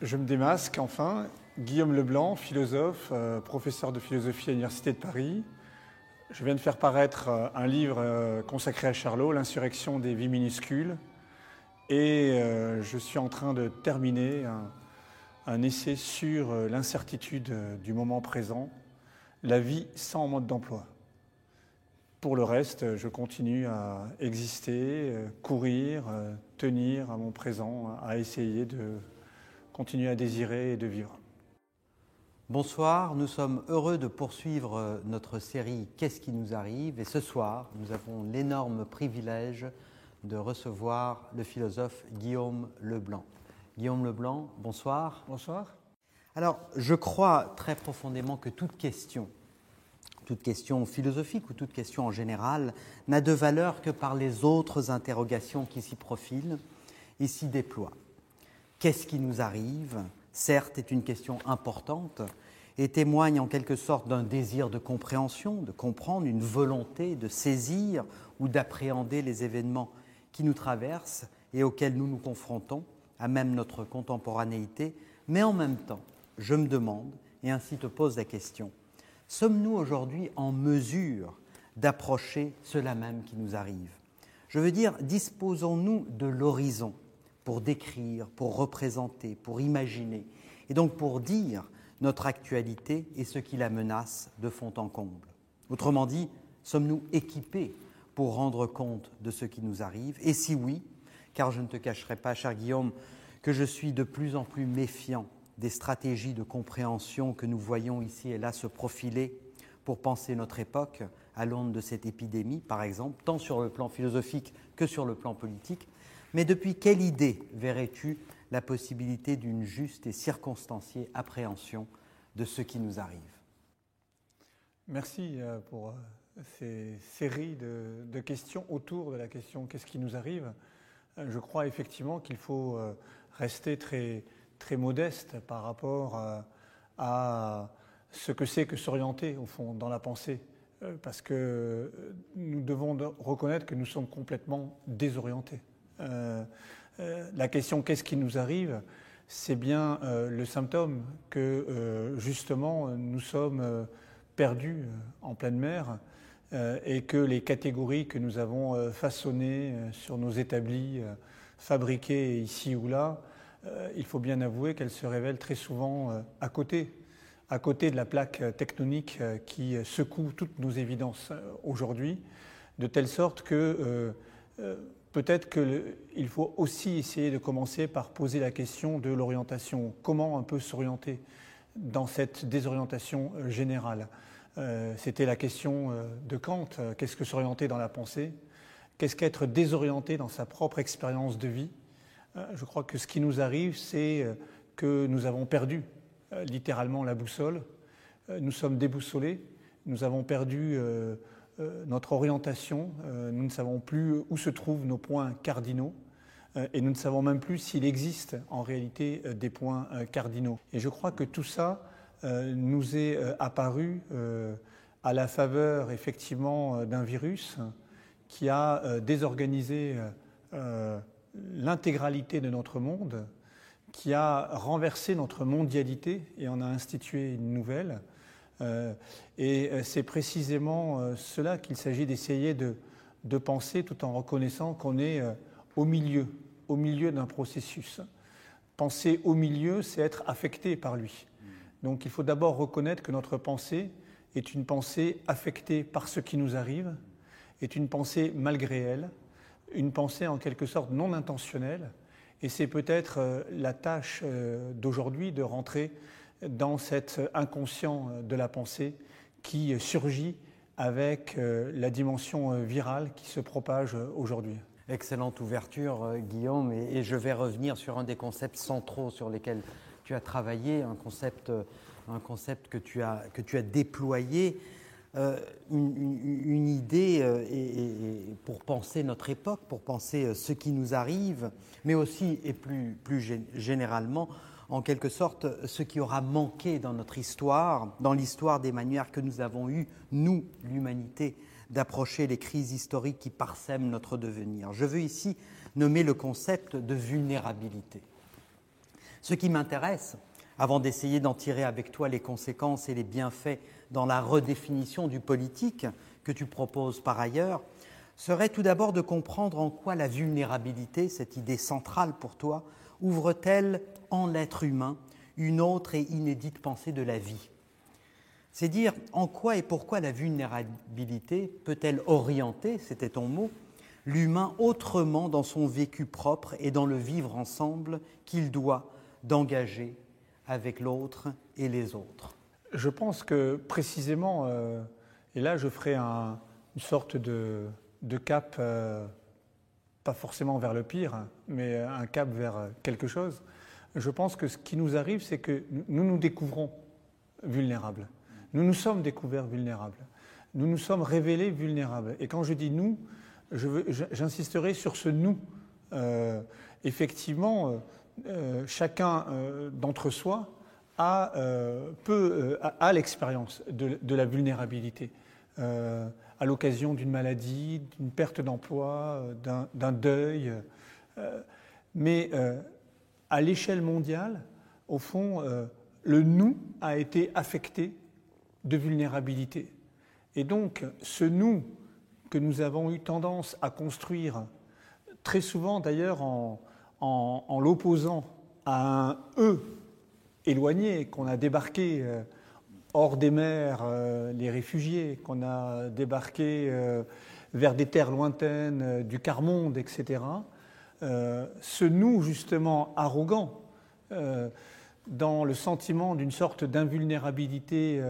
Je me démasque enfin. Guillaume Leblanc, philosophe, euh, professeur de philosophie à l'Université de Paris. Je viens de faire paraître euh, un livre euh, consacré à Charlot, L'insurrection des vies minuscules. Et je suis en train de terminer un, un essai sur l'incertitude du moment présent, la vie sans mode d'emploi. Pour le reste, je continue à exister, courir, tenir à mon présent, à essayer de continuer à désirer et de vivre. Bonsoir, nous sommes heureux de poursuivre notre série Qu'est-ce qui nous arrive? Et ce soir, nous avons l'énorme privilège de recevoir le philosophe Guillaume Leblanc. Guillaume Leblanc, bonsoir. Bonsoir. Alors, je crois très profondément que toute question, toute question philosophique ou toute question en général, n'a de valeur que par les autres interrogations qui s'y profilent et s'y déploient. Qu'est-ce qui nous arrive Certes, est une question importante et témoigne en quelque sorte d'un désir de compréhension, de comprendre, une volonté de saisir ou d'appréhender les événements qui nous traversent et auxquels nous nous confrontons, à même notre contemporanéité. Mais en même temps, je me demande, et ainsi te pose la question, sommes-nous aujourd'hui en mesure d'approcher cela même qui nous arrive? Je veux dire, disposons-nous de l'horizon pour décrire, pour représenter, pour imaginer, et donc pour dire notre actualité et ce qui la menace de fond en comble. Autrement dit, sommes-nous équipés pour rendre compte de ce qui nous arrive? Et si oui, car je ne te cacherai pas, cher Guillaume, que je suis de plus en plus méfiant des stratégies de compréhension que nous voyons ici et là se profiler pour penser notre époque à l'aune de cette épidémie, par exemple, tant sur le plan philosophique que sur le plan politique, mais depuis quelle idée verrais-tu la possibilité d'une juste et circonstanciée appréhension de ce qui nous arrive? Merci euh, pour euh, ces séries de, questions autour de la question qu'est-ce qui nous arrive? Euh, Je crois effectivement qu'il faut rester très, très modeste par rapport à ce que c'est que s'orienter au fond dans la pensée parce que nous devons reconnaître que nous sommes complètement désorientés. Euh, euh, la question qu'est-ce qui nous arrive? C'est bien euh, le symptôme que justement nous sommes perdus en pleine mer et que les catégories que nous avons façonnées sur nos établis, fabriquées ici ou là, il faut bien avouer qu'elles se révèlent très souvent à côté, à côté de la plaque tectonique qui secoue toutes nos évidences aujourd'hui, de telle sorte que peut-être qu'il faut aussi essayer de commencer par poser la question de l'orientation. Comment un peu s'orienter dans cette désorientation euh, générale? Euh, C'était la question euh, de Kant. Qu'est-ce que s'orienter dans la pensée? Qu'est-ce qu'être désorienté dans sa propre expérience de vie? Je crois que ce qui nous arrive, c'est que nous avons perdu littéralement la boussole. Nous sommes déboussolés. Nous avons perdu euh, notre orientation, euh, nous ne savons plus où se trouvent nos points cardinaux euh, et nous ne savons même plus s'il existe en réalité des points cardinaux. Et je crois que tout ça nous est apparu à la faveur effectivement d'un virus qui a désorganisé l'intégralité de notre monde, qui a renversé notre mondialité et en a institué une nouvelle. Euh, et euh, c'est précisément euh, cela qu'il s'agit d'essayer de, de, penser tout en reconnaissant qu'on est au milieu, au milieu d'un processus. Penser au milieu, c'est être affecté par lui. Donc il faut d'abord reconnaître que notre pensée est une pensée affectée par ce qui nous arrive, est une pensée malgré elle, une pensée en quelque sorte non intentionnelle. Et c'est peut-être la tâche d'aujourd'hui de rentrer dans cet inconscient de la pensée qui surgit avec euh, la dimension euh, virale qui se propage aujourd'hui. Excellente ouverture, euh, Guillaume, et je vais revenir sur un des concepts centraux sur lesquels tu as travaillé, un concept, un concept que, tu as, que tu as déployé, une, idée pour penser notre époque, pour penser ce qui nous arrive, mais aussi et plus, plus généralement en quelque sorte ce qui aura manqué dans notre histoire, dans l'histoire des manières que nous avons eues, nous, l'humanité, d'approcher les crises historiques qui parsèment notre devenir. Je veux ici nommer le concept de vulnérabilité. Ce qui m'intéresse, avant d'essayer d'en tirer avec toi les conséquences et les bienfaits dans la redéfinition du politique que tu proposes par ailleurs, serait tout d'abord de comprendre en quoi la vulnérabilité, cette idée centrale pour toi, ouvre-t-elle en l'être humain une autre et inédite pensée de la vie? C'est dire en quoi et pourquoi la vulnérabilité peut-elle orienter, c'était ton mot, l'humain autrement dans son vécu propre et dans le vivre ensemble qu'il doit d'engager avec l'autre et les autres. Je pense que précisément, euh, et là je ferai une sorte de, cap, euh, pas forcément vers le pire, mais un cap vers quelque chose. Je pense que ce qui nous arrive, c'est que nous nous découvrons vulnérables. Nous nous sommes découverts vulnérables. Nous nous sommes révélés vulnérables. Et quand je dis nous, j'insisterai sur ce nous. Euh, effectivement, euh, euh, chacun d'entre soi a, peut, a, l'expérience de, la vulnérabilité à l'occasion d'une maladie, d'une perte d'emploi, d'un deuil. mais à l'échelle mondiale, au fond, le nous a été affecté de vulnérabilité. Et donc, ce nous que nous avons eu tendance à construire, très souvent d'ailleurs en, l'opposant à un eux éloigné, qu'on a débarqué euh, hors des mers, euh, les réfugiés, qu'on a débarqué euh, vers des terres lointaines du quart-monde, etc. ce nous, justement, arrogant, dans le sentiment d'une sorte d'invulnérabilité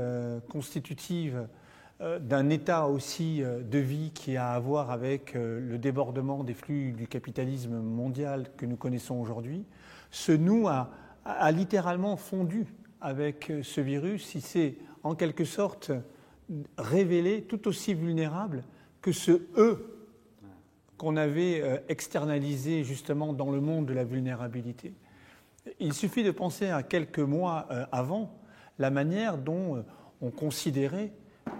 constitutive euh, d'un état aussi euh, de vie qui a à voir avec euh, le débordement des flux du capitalisme mondial que nous connaissons aujourd'hui, ce nous a, littéralement fondu avec ce virus. Il s'est en quelque sorte révélé tout aussi vulnérable que ce eux qu'on avait externalisé justement dans le monde de la vulnérabilité. Il suffit de penser à quelques mois avant la manière dont on considérait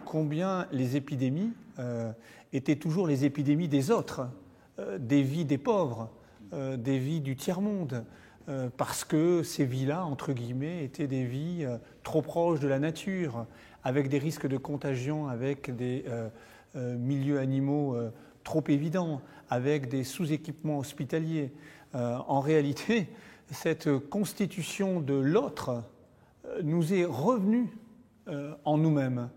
combien les épidémies euh, étaient toujours les épidémies des autres, euh, des vies des pauvres, euh, des vies du tiers-monde, parce que ces vies-là, entre guillemets, étaient des vies trop proches de la nature, avec des risques de contagion, avec des milieux animaux trop évidents, avec des sous-équipements hospitaliers. en réalité, cette constitution de l'autre nous est revenue en nous-mêmes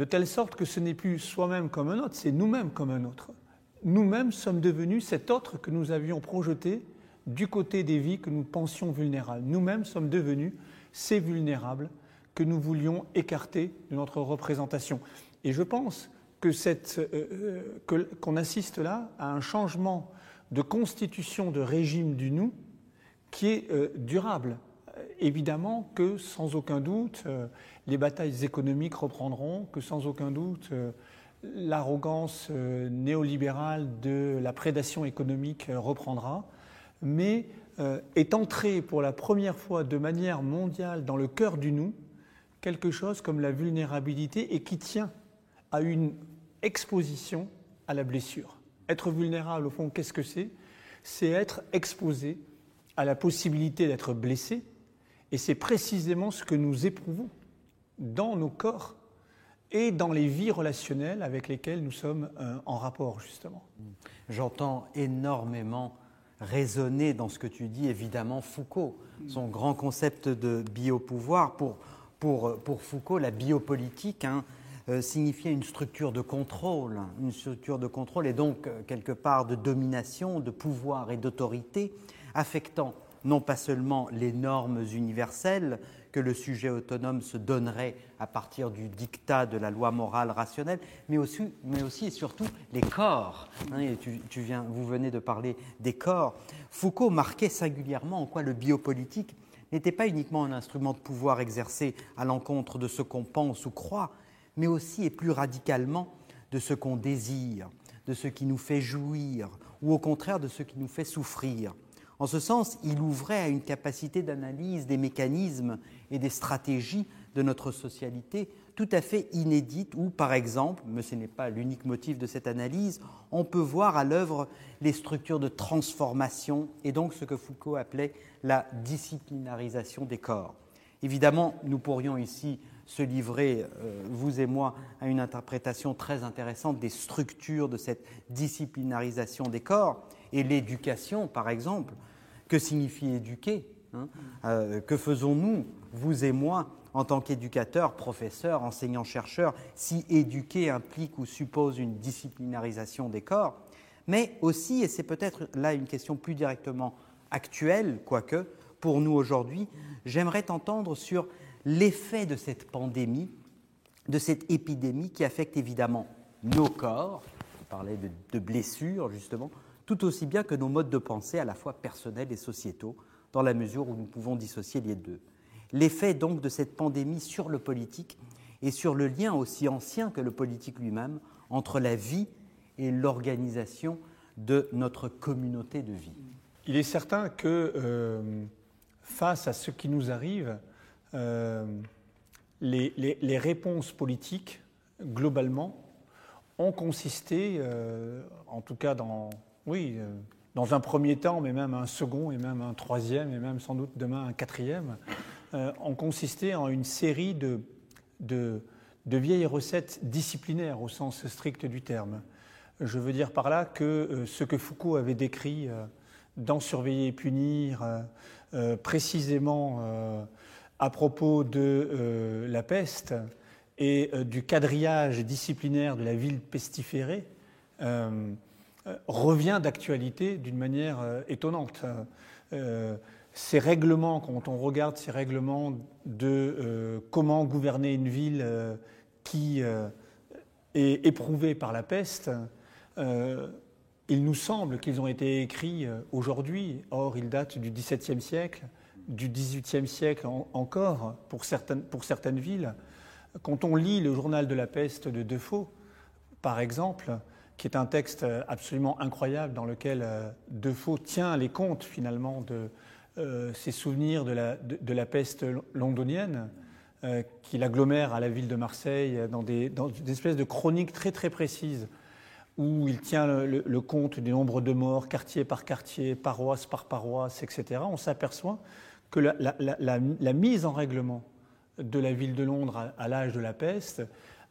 de telle sorte que ce n'est plus soi-même comme un autre, c'est nous-mêmes comme un autre. Nous-mêmes sommes devenus cet autre que nous avions projeté du côté des vies que nous pensions vulnérables. Nous-mêmes sommes devenus ces vulnérables que nous voulions écarter de notre représentation. Et je pense que euh, euh, qu'on assiste là à un changement de constitution de régime du nous qui est euh, durable. Évidemment que, sans aucun doute, les batailles économiques reprendront, que sans aucun doute l'arrogance néolibérale de la prédation économique reprendra, mais est entré pour la première fois de manière mondiale dans le cœur du nous quelque chose comme la vulnérabilité et qui tient à une exposition à la blessure. Être vulnérable, au fond, qu'est-ce que c'est? C'est être exposé à la possibilité d'être blessé, et c'est précisément ce que nous éprouvons dans nos corps et dans les vies relationnelles avec lesquelles nous sommes euh, en rapport, justement. J'entends énormément résonner dans ce que tu dis, évidemment, Foucault, son grand concept de biopouvoir. Pour, pour, pour Foucault, la biopolitique hein, euh, signifiait une structure de contrôle, une structure de contrôle et donc euh, quelque part de domination, de pouvoir et d'autorité, affectant non pas seulement les normes universelles, que le sujet autonome se donnerait à partir du dictat de la loi morale rationnelle, mais aussi, mais aussi et surtout les corps. Hein, tu, viens, vous venez de parler des corps. Foucault marquait singulièrement en quoi le biopolitique n'était pas uniquement un instrument de pouvoir exercé à l'encontre de ce qu'on pense ou croit, mais aussi et plus radicalement de ce qu'on désire, de ce qui nous fait jouir, ou au contraire de ce qui nous fait souffrir. En ce sens, il ouvrait à une capacité d'analyse des mécanismes et des stratégies de notre socialité tout à fait inédite où, par exemple, mais ce n'est pas l'unique motif de cette analyse, on peut voir à l'œuvre les structures de transformation et donc ce que Foucault appelait la disciplinarisation des corps. Évidemment, nous pourrions ici se livrer, euh, vous et moi, à une interprétation très intéressante des structures de cette disciplinarisation des corps et l'éducation, par exemple. Que signifie éduquer hein euh, Que faisons-nous, vous et moi, en tant qu'éducateurs, professeurs, enseignants-chercheurs, si éduquer implique ou suppose une disciplinarisation des corps? Mais aussi, et c'est peut-être là une question plus directement actuelle, quoique, pour nous aujourd'hui, j'aimerais t'entendre sur l'effet de cette pandémie, de cette épidémie qui affecte évidemment nos corps, on parlait de, blessures justement, tout aussi bien que nos modes de pensée à la fois personnels et sociétaux, dans la mesure où nous pouvons dissocier les deux. L'effet donc de cette pandémie sur le politique et sur le lien aussi ancien que le politique lui-même entre la vie et l'organisation de notre communauté de vie. Il est certain que euh, face à ce qui nous arrive, euh, les, réponses politiques, globalement, ont consisté, euh, en tout cas dans, oui, euh, dans un premier temps, mais même un second, et même un troisième, et même sans doute demain un quatrième, ont consisté en une série de, de, vieilles recettes disciplinaires au sens strict du terme. Je veux dire par là que ce que Foucault avait décrit dans Surveiller et punir, précisément à propos de euh, la peste et euh, du quadrillage disciplinaire de la ville pestiférée euh, revient d'actualité d'une manière étonnante. ces règlements, quand on regarde ces règlements de comment gouverner une ville qui est éprouvée par la peste, il nous semble qu'ils ont été écrits aujourd'hui, or ils datent du XVIIe siècle, du XVIIIe siècle encore pour certaines, pour certaines villes. Quand on lit le journal de la peste de Defoe, par exemple, qui est un texte absolument incroyable dans lequel euh, Defoe tient les comptes finalement de euh, ses souvenirs de la, peste londonienne, euh, qu'il agglomère à la ville de Marseille dans des, dans espèces de chroniques très très précises où il tient le, le, compte du nombre de morts, quartier par quartier, paroisse par paroisse, etc., on s'aperçoit que la, mise en règlement de la ville de Londres à, l'âge de la peste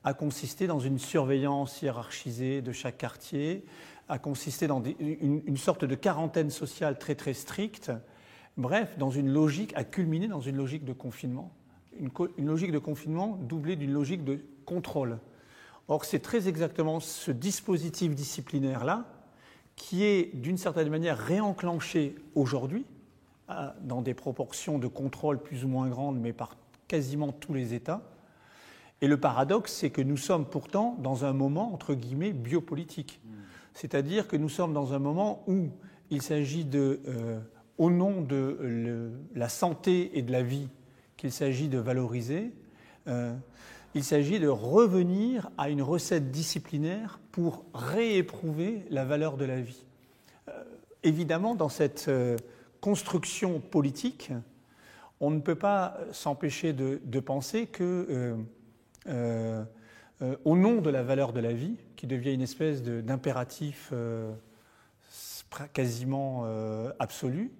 a consisté dans une surveillance hiérarchisée de chaque quartier, a consisté dans une, sorte de quarantaine sociale très très stricte, bref, dans une logique, a culminé dans une logique de confinement, une, logique de confinement doublée d'une logique de contrôle. Or, c'est très exactement ce dispositif disciplinaire-là qui est d'une certaine manière réenclenché aujourd'hui, dans des proportions de contrôle plus ou moins grandes, mais par quasiment tous les États. Et le paradoxe, c'est que nous sommes pourtant dans un moment, entre guillemets, biopolitique. C'est-à-dire que nous sommes dans un moment où il s'agit de, euh, au nom de la santé et de la vie, qu'il s'agit de valoriser, euh, il s'agit de revenir à une recette disciplinaire pour rééprouver la valeur de la vie. Euh, évidemment, dans cette construction politique, on ne peut pas s'empêcher de, penser que, euh, euh, au nom de la valeur de la vie, qui devient une espèce d'impératif quasiment absolu,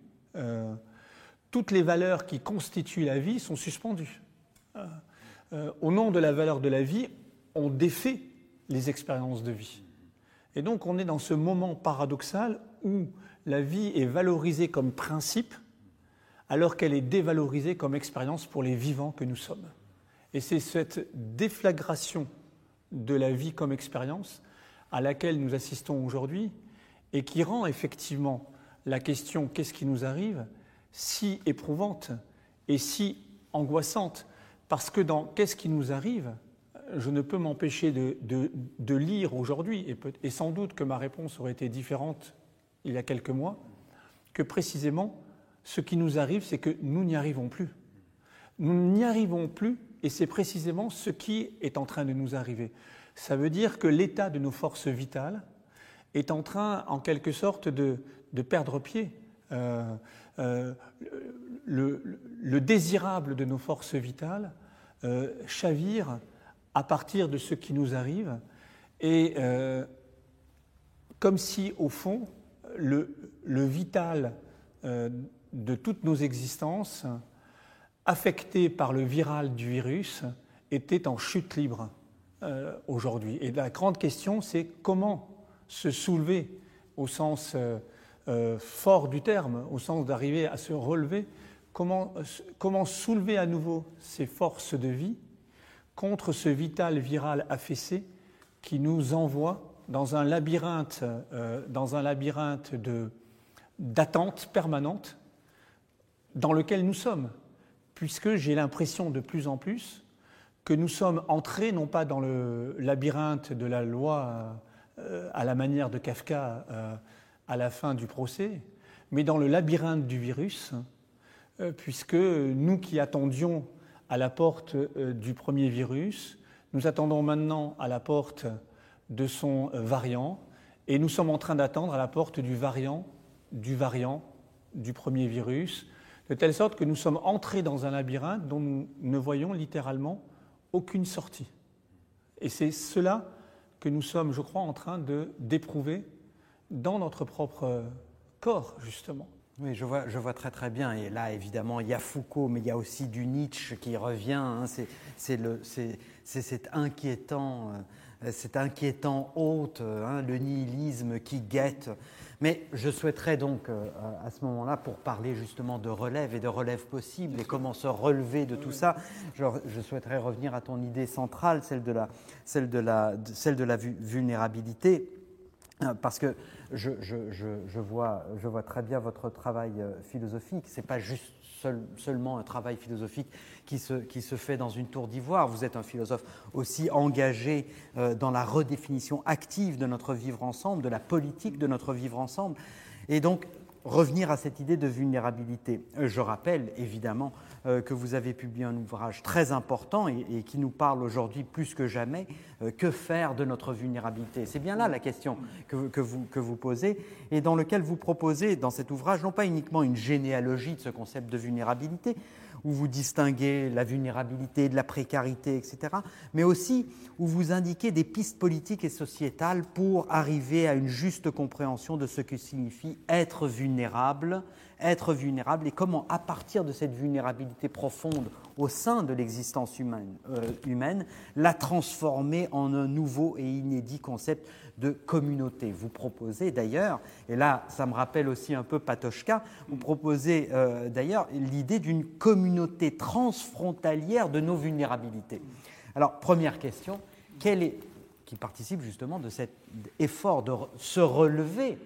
toutes les valeurs qui constituent la vie sont suspendues. au nom de la valeur de la vie, on défait les expériences de vie. Et donc on est dans ce moment paradoxal où la vie est valorisée comme principe alors qu'elle est dévalorisée comme expérience pour les vivants que nous sommes. Et c'est cette déflagration de la vie comme expérience à laquelle nous assistons aujourd'hui et qui rend effectivement la question qu'est-ce qui nous arrive si éprouvante et si angoissante. Parce que dans qu'est-ce qui nous arrive, je ne peux m'empêcher de, lire aujourd'hui, et, et sans doute que ma réponse aurait été différente il y a quelques mois, que précisément, ce qui nous arrive, c'est que nous n'y arrivons plus. Nous n'y arrivons plus, et c'est précisément ce qui est en train de nous arriver. Ça veut dire que l'état de nos forces vitales est en train, en quelque sorte, de, perdre pied. Euh, euh, le, désirable de nos forces vitales chavire à partir de ce qui nous arrive et comme si, au fond, le vital de toutes nos existences, affecté par le viral du virus, était en chute libre euh, aujourd'hui. Et la grande question, c'est comment se soulever au sens euh, euh, fort du terme, au sens d'arriver à se relever, comment, comment soulever à nouveau ces forces de vie contre ce vital viral affaissé qui nous envoie dans un labyrinthe, dans un labyrinthe d'attente permanente dans lequel nous sommes, puisque j'ai l'impression de plus en plus que nous sommes entrés non pas dans le labyrinthe de la loi euh, à la manière de Kafka euh, à la fin du procès, mais dans le labyrinthe du virus, euh, puisque nous qui attendions à la porte du premier virus, nous attendons maintenant à la porte de son variant, et nous sommes en train d'attendre à la porte du variant, du variant du premier virus, de telle sorte que nous sommes entrés dans un labyrinthe dont nous ne voyons littéralement aucune sortie. Et c'est cela que nous sommes, je crois, en train de d'éprouver dans notre propre corps, justement. Oui, je vois, je vois très très bien. Et là, évidemment, il y a Foucault, mais il y a aussi du Nietzsche qui revient. Hein. C'est cet inquiétant, euh, cet inquiétant hôte, hein, le nihilisme qui guette mais je souhaiterais donc euh, à ce moment-là, pour parler justement de relève et de relève possible et comment se relever de tout ça, je, souhaiterais revenir à ton idée centrale, celle de la, celle de la, celle de la vulnérabilité. Euh, parce que je, je, je, vois, je vois très bien votre travail euh, philosophique. Ce n'est pas juste seulement un travail philosophique qui se, qui se fait dans une tour d'ivoire. Vous êtes un philosophe aussi engagé euh, dans la redéfinition active de notre vivre ensemble, de la politique de notre vivre ensemble. Et donc, revenir à cette idée de vulnérabilité. Euh, je rappelle évidemment que vous avez publié un ouvrage très important et, qui nous parle aujourd'hui plus que jamais. que faire de notre vulnérabilité? C'est bien là la question que, vous, que vous posez et dans lequel vous proposez dans cet ouvrage non pas uniquement une généalogie de ce concept de vulnérabilité, où vous distinguez la vulnérabilité de la précarité, etc., mais aussi où vous indiquez des pistes politiques et sociétales pour arriver à une juste compréhension de ce que signifie être vulnérable, être vulnérable et comment, à partir de cette vulnérabilité profonde au sein de l'existence humaine, euh, la transformer en un nouveau et inédit concept de communauté. Vous proposez d'ailleurs, et là ça me rappelle aussi un peu Patochka, vous proposez euh, d'ailleurs l'idée d'une communauté transfrontalière de nos vulnérabilités. Alors première question, est, qui participe justement de cet effort de se relever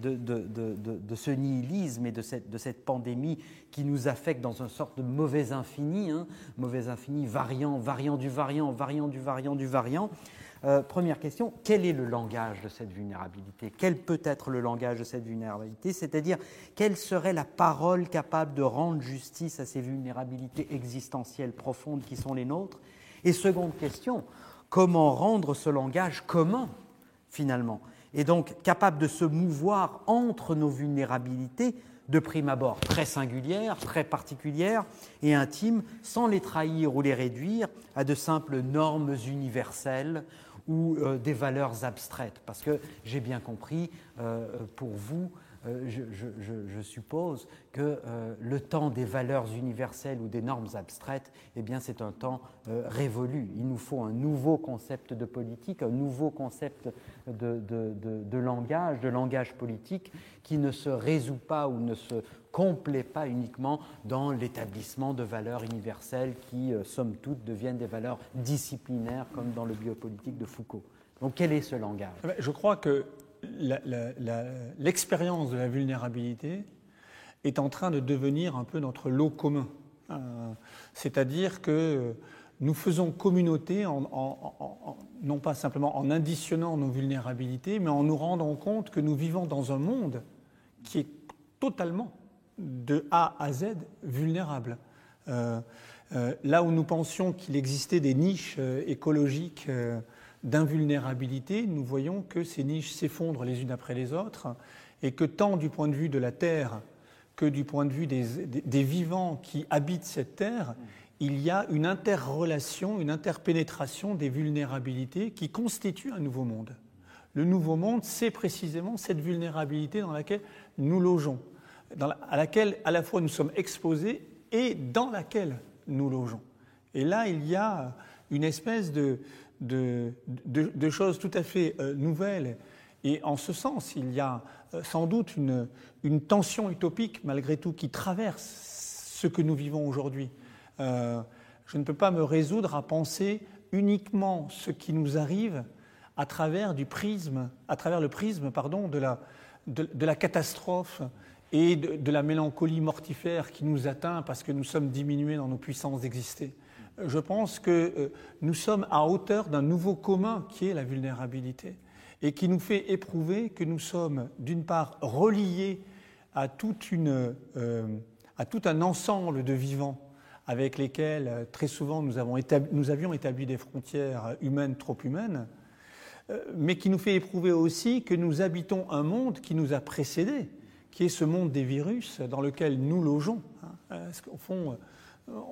de, ce nihilisme et de cette, de cette, pandémie qui nous affecte dans une sorte de mauvais infini, hein, mauvais infini, variant, variant du variant, variant du variant du variant. Euh, première question, quel est le langage de cette vulnérabilité? Quel peut être le langage de cette vulnérabilité? C'est-à-dire, quelle serait la parole capable de rendre justice à ces vulnérabilités existentielles profondes qui sont les nôtres? Et seconde question, comment rendre ce langage commun, finalement? Et donc, capable de se mouvoir entre nos vulnérabilités de prime abord très singulières, très particulières et intimes, sans les trahir ou les réduire à de simples normes universelles ou euh, des valeurs abstraites. Parce que j'ai bien compris, euh, pour vous, euh, je, suppose que le temps des valeurs universelles ou des normes abstraites, eh bien, c'est un temps révolu. Il nous faut un nouveau concept de politique, un nouveau concept de, de, langage, de langage politique, qui ne se résout pas ou ne se complet pas uniquement dans l'établissement de valeurs universelles qui, euh, somme toute, deviennent des valeurs disciplinaires comme dans le biopolitique de Foucault. Donc quel est ce langage? Eh ben, Je crois que l'expérience de la vulnérabilité est en train de devenir un peu notre lot commun. Euh, c'est-à-dire que nous faisons communauté, non pas simplement en additionnant nos vulnérabilités, mais en nous rendant compte que nous vivons dans un monde qui est totalement de A à Z vulnérables. Euh, euh, là où nous pensions qu'il existait des niches écologiques d'invulnérabilité, nous voyons que ces niches s'effondrent les unes après les autres et que tant du point de vue de la Terre que du point de vue des, des, vivants qui habitent cette Terre, il y a une interrelation, une interpénétration des vulnérabilités qui constituent un nouveau monde. Le nouveau monde, c'est précisément cette vulnérabilité dans laquelle nous logeons, à laquelle à la fois nous sommes exposés et dans laquelle nous logeons. Et là, il y a une espèce de, de, choses tout à fait euh, nouvelles. Et en ce sens, il y a euh, sans doute une, une tension utopique, malgré tout, qui traverse ce que nous vivons aujourd'hui. Euh, je ne peux pas me résoudre à penser uniquement ce qui nous arrive à travers du prisme, à travers le prisme, pardon, de la, de, la catastrophe et de, de, la mélancolie mortifère qui nous atteint parce que nous sommes diminués dans nos puissances d'exister. Je pense que euh, nous sommes à hauteur d'un nouveau commun qui est la vulnérabilité et qui nous fait éprouver que nous sommes d'une part reliés à, euh, tout un ensemble de vivants avec lesquels euh, très souvent nous, avons nous avions établi des frontières humaines trop humaines, mais qui nous fait éprouver aussi que nous habitons un monde qui nous a précédés, qui est ce monde des virus dans lequel nous logeons. Hein. Parce qu'au fond,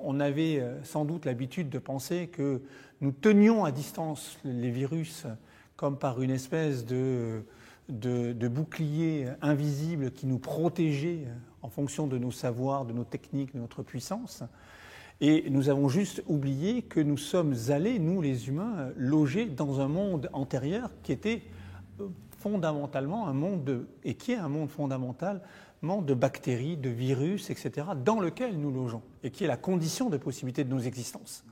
on avait sans doute l'habitude de penser que nous tenions à distance les virus comme par une espèce de, bouclier invisible qui nous protégeait en fonction de nos savoirs, de nos techniques, de notre puissance. Et nous avons juste oublié que nous sommes allés, nous les humains, loger dans un monde antérieur qui était euh, fondamentalement un monde, de, et qui est un monde fondamental, de bactéries, de virus, etc., dans lequel nous logeons, et qui est la condition de possibilité de nos existences.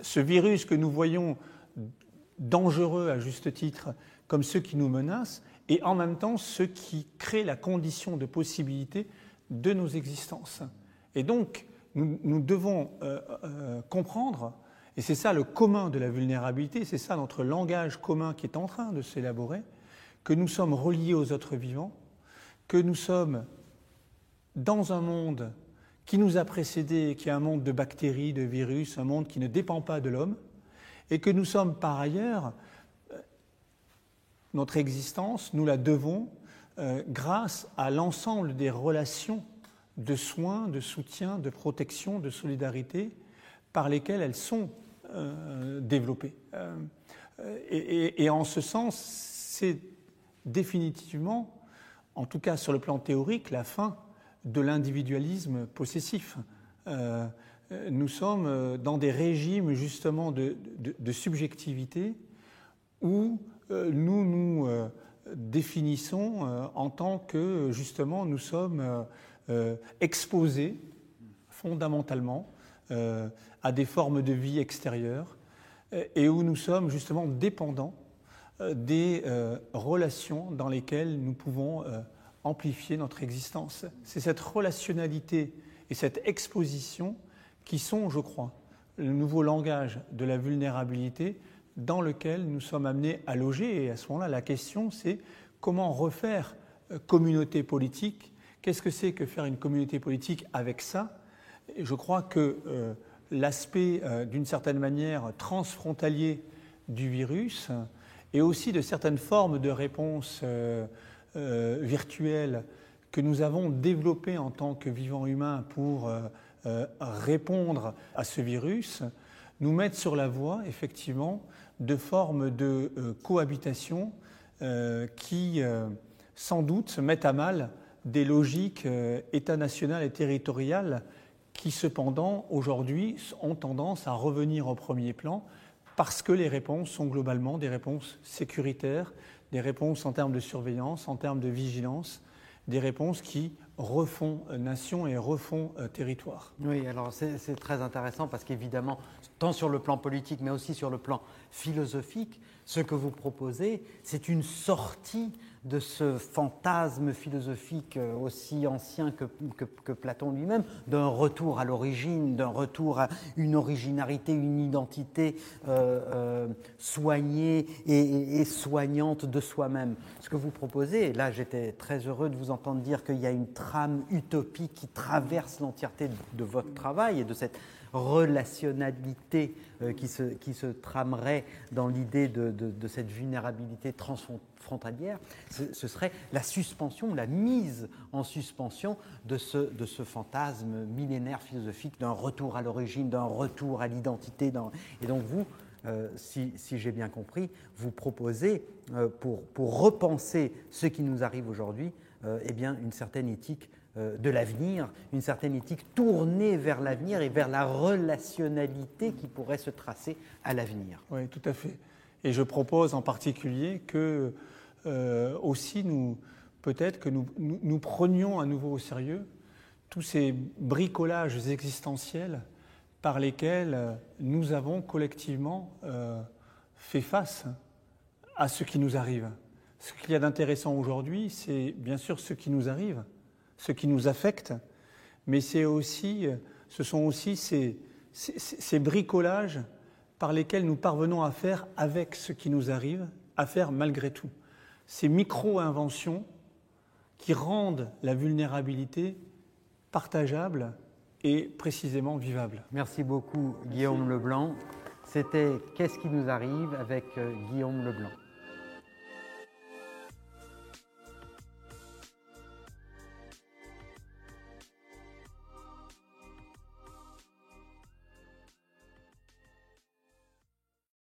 Ce virus que nous voyons dangereux à juste titre, comme ceux qui nous menacent, et en même temps ceux qui créent la condition de possibilité de nos existences. Et donc, nous, devons euh, euh, comprendre, et c'est ça le commun de la vulnérabilité, c'est ça notre langage commun qui est en train de s'élaborer, que nous sommes reliés aux autres vivants, que nous sommes dans un monde qui nous a précédés, qui est un monde de bactéries, de virus, un monde qui ne dépend pas de l'homme, et que nous sommes par ailleurs, euh, notre existence, nous la devons grâce à l'ensemble des relations de soins, de soutien, de protection, de solidarité par lesquelles elles sont euh, développées. Euh, et, en ce sens, c'est définitivement, en tout cas sur le plan théorique, la fin de l'individualisme possessif. Euh, nous sommes dans des régimes justement de, de subjectivité où nous nous définissons en tant que justement nous sommes euh, exposés fondamentalement euh, à des formes de vie extérieures euh, et où nous sommes justement dépendants des relations dans lesquelles nous pouvons amplifier notre existence. C'est cette relationnalité et cette exposition qui sont, je crois, le nouveau langage de la vulnérabilité dans lequel nous sommes amenés à loger. Et à ce moment-là, la question, c'est comment refaire communauté politique? Qu'est-ce que c'est que faire une communauté politique avec ça? Je crois que euh, l'aspect, euh, d'une certaine manière, transfrontalier du virus et aussi de certaines formes de réponses euh, virtuelles que nous avons développées en tant que vivants humains pour répondre à ce virus, nous mettent sur la voie, effectivement, de formes de cohabitation qui, sans doute, mettent à mal des logiques euh, état-national et territoriales qui cependant aujourd'hui ont tendance à revenir au premier plan parce que les réponses sont globalement des réponses sécuritaires, des réponses en termes de surveillance, en termes de vigilance, des réponses qui refont euh, nation et refont euh, territoire. Oui, alors c'est très intéressant parce qu'évidemment, tant sur le plan politique mais aussi sur le plan philosophique, ce que vous proposez, c'est une sortie de ce fantasme philosophique euh, aussi ancien que, Platon lui-même, d'un retour à l'origine, d'un retour à une originalité, une identité euh, euh, soignée et, soignante de soi-même. Ce que vous proposez, et là j'étais très heureux de vous entendre dire qu'il y a une trame utopique qui traverse l'entièreté de votre travail et de cette relationnalité qui, se, tramerait dans l'idée de, de, cette vulnérabilité frontalière, ce, serait la suspension, la mise en suspension de ce, de ce fantasme millénaire philosophique d'un retour à l'origine, d'un retour à l'identité. Et donc vous, euh, si, j'ai bien compris, vous proposez, euh, pour, pour, repenser ce qui nous arrive aujourd'hui, euh, eh bien, une certaine éthique de l'avenir, une certaine éthique tournée vers l'avenir et vers la relationnalité qui pourrait se tracer à l'avenir. Oui, tout à fait. Et je propose en particulier que aussi nous, peut-être que nous, prenions à nouveau au sérieux tous ces bricolages existentiels par lesquels euh, nous avons collectivement euh, fait face à ce qui nous arrive. Ce qu'il y a d'intéressant aujourd'hui, c'est bien sûr ce qui nous arrive, ce qui nous affecte, mais c'est aussi, euh, ce sont aussi ces, bricolages par lesquels nous parvenons à faire avec ce qui nous arrive, à faire malgré tout. Ces micro-inventions qui rendent la vulnérabilité partageable et précisément vivable. Merci beaucoup Guillaume Leblanc. C'était Qu'est-ce qui nous arrive avec euh, Guillaume Leblanc.